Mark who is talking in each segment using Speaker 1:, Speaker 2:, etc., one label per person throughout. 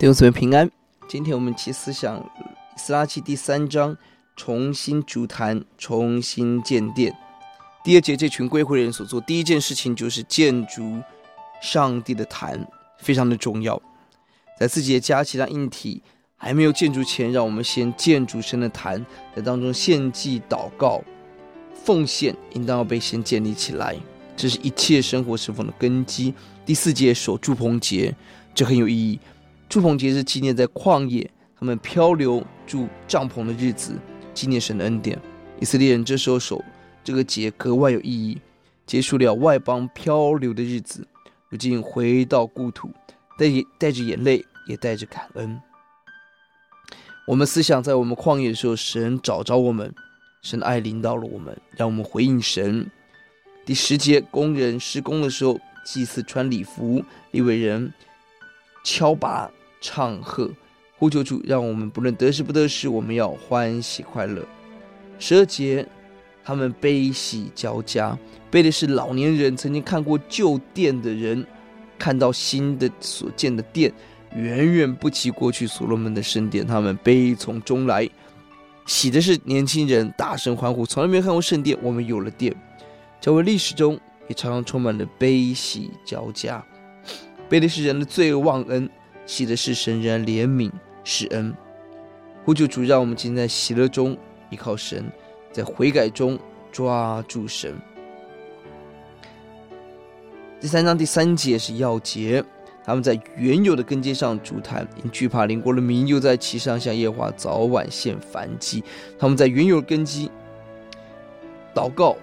Speaker 1: 弟兄姊妹平安。今天我们一起思想斯拉奇第三章，重新筑坛，重新建殿。第二节，这群归回人所做第一件事情就是建筑上帝的坛，非常的重要。在自己的家其他硬体还没有建筑前，让我们先建筑神的坛，在当中献祭、祷告、奉献，应当要被先建立起来。这是一切生活侍奉的根基。第四节，守住棚节，这很有意义。住棚节是纪念在旷野他们漂流住帐篷的日子，纪念神的恩典。以色列人这时候守这个节格外有意义，结束了外邦漂流的日子，如今回到故土，带带着眼泪，也带着感恩。我们思想在我们旷野的时候，神找着我们，神的爱临到了我们，让我们回应神。第十节，工人施工的时候，祭祀穿礼服，利未人敲鈸。唱和呼求主，让我们不论得时不得时，我们要欢喜快乐。十二节，他们悲喜交加，悲的是老年人曾经看过旧殿的人，看到新的所建的殿，远远不及过去所罗门的圣殿，他们悲从中来；喜的是年轻人，大声欢呼，从来没有看过圣殿，我们有了殿。教会历史中也常常充满了悲喜交加，悲的是人的罪恶忘恩。喜的是神仍然怜悯施恩，呼救主，让我们今天在喜乐中依靠神，在悔改中抓住神。第三章第三节是要节，他们在原有的根基上筑坛，因惧怕邻国的民，又在其上向耶和华早晚献燔祭。他们在原有的根基祷告、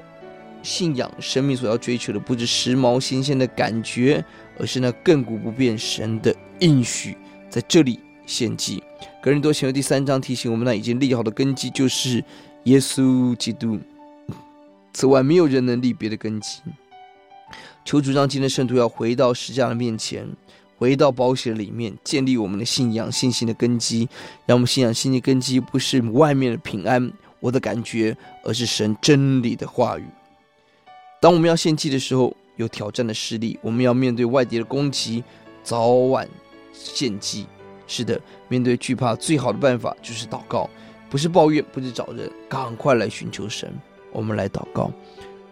Speaker 1: 信仰、生命所要追求的，不是时髦新鲜的感觉，而是那亘古不变神的。应许在这里献祭。哥林多前书第三章提醒我们，那已经立好的根基就是耶稣基督。此外，没有人能立别的根基。求主让今天圣徒要回到十架的面前，回到宝血里面，建立我们的信仰信心的根基。让我们信仰信心的根基不是外面的平安，我的感觉，而是神真理的话语。当我们要献祭的时候，有挑战的势力，我们要面对外敌的攻击，早晚。献祭，是的，面对惧怕，最好的办法就是祷告，不是抱怨，不是找人，赶快来寻求神。我们来祷告，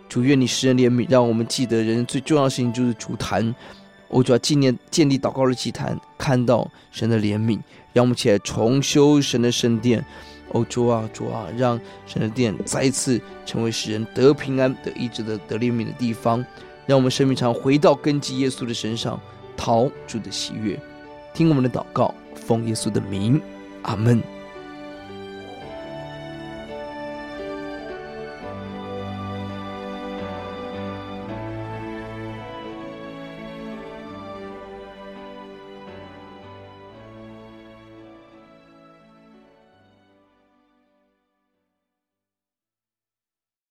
Speaker 1: 主愿你施恩怜悯，让我们记得人最重要的事情就是筑坛。我主要纪念建立祷告的祭坛，看到神的怜悯，让我们起来重修神的圣殿。哦，主啊，主啊，让神的殿再次成为使人得平安、得医治的、得怜悯的地方。让我们生命常回到根基耶稣的身上，逃主的喜悦。听我们的祷告，奉耶稣的名，阿门。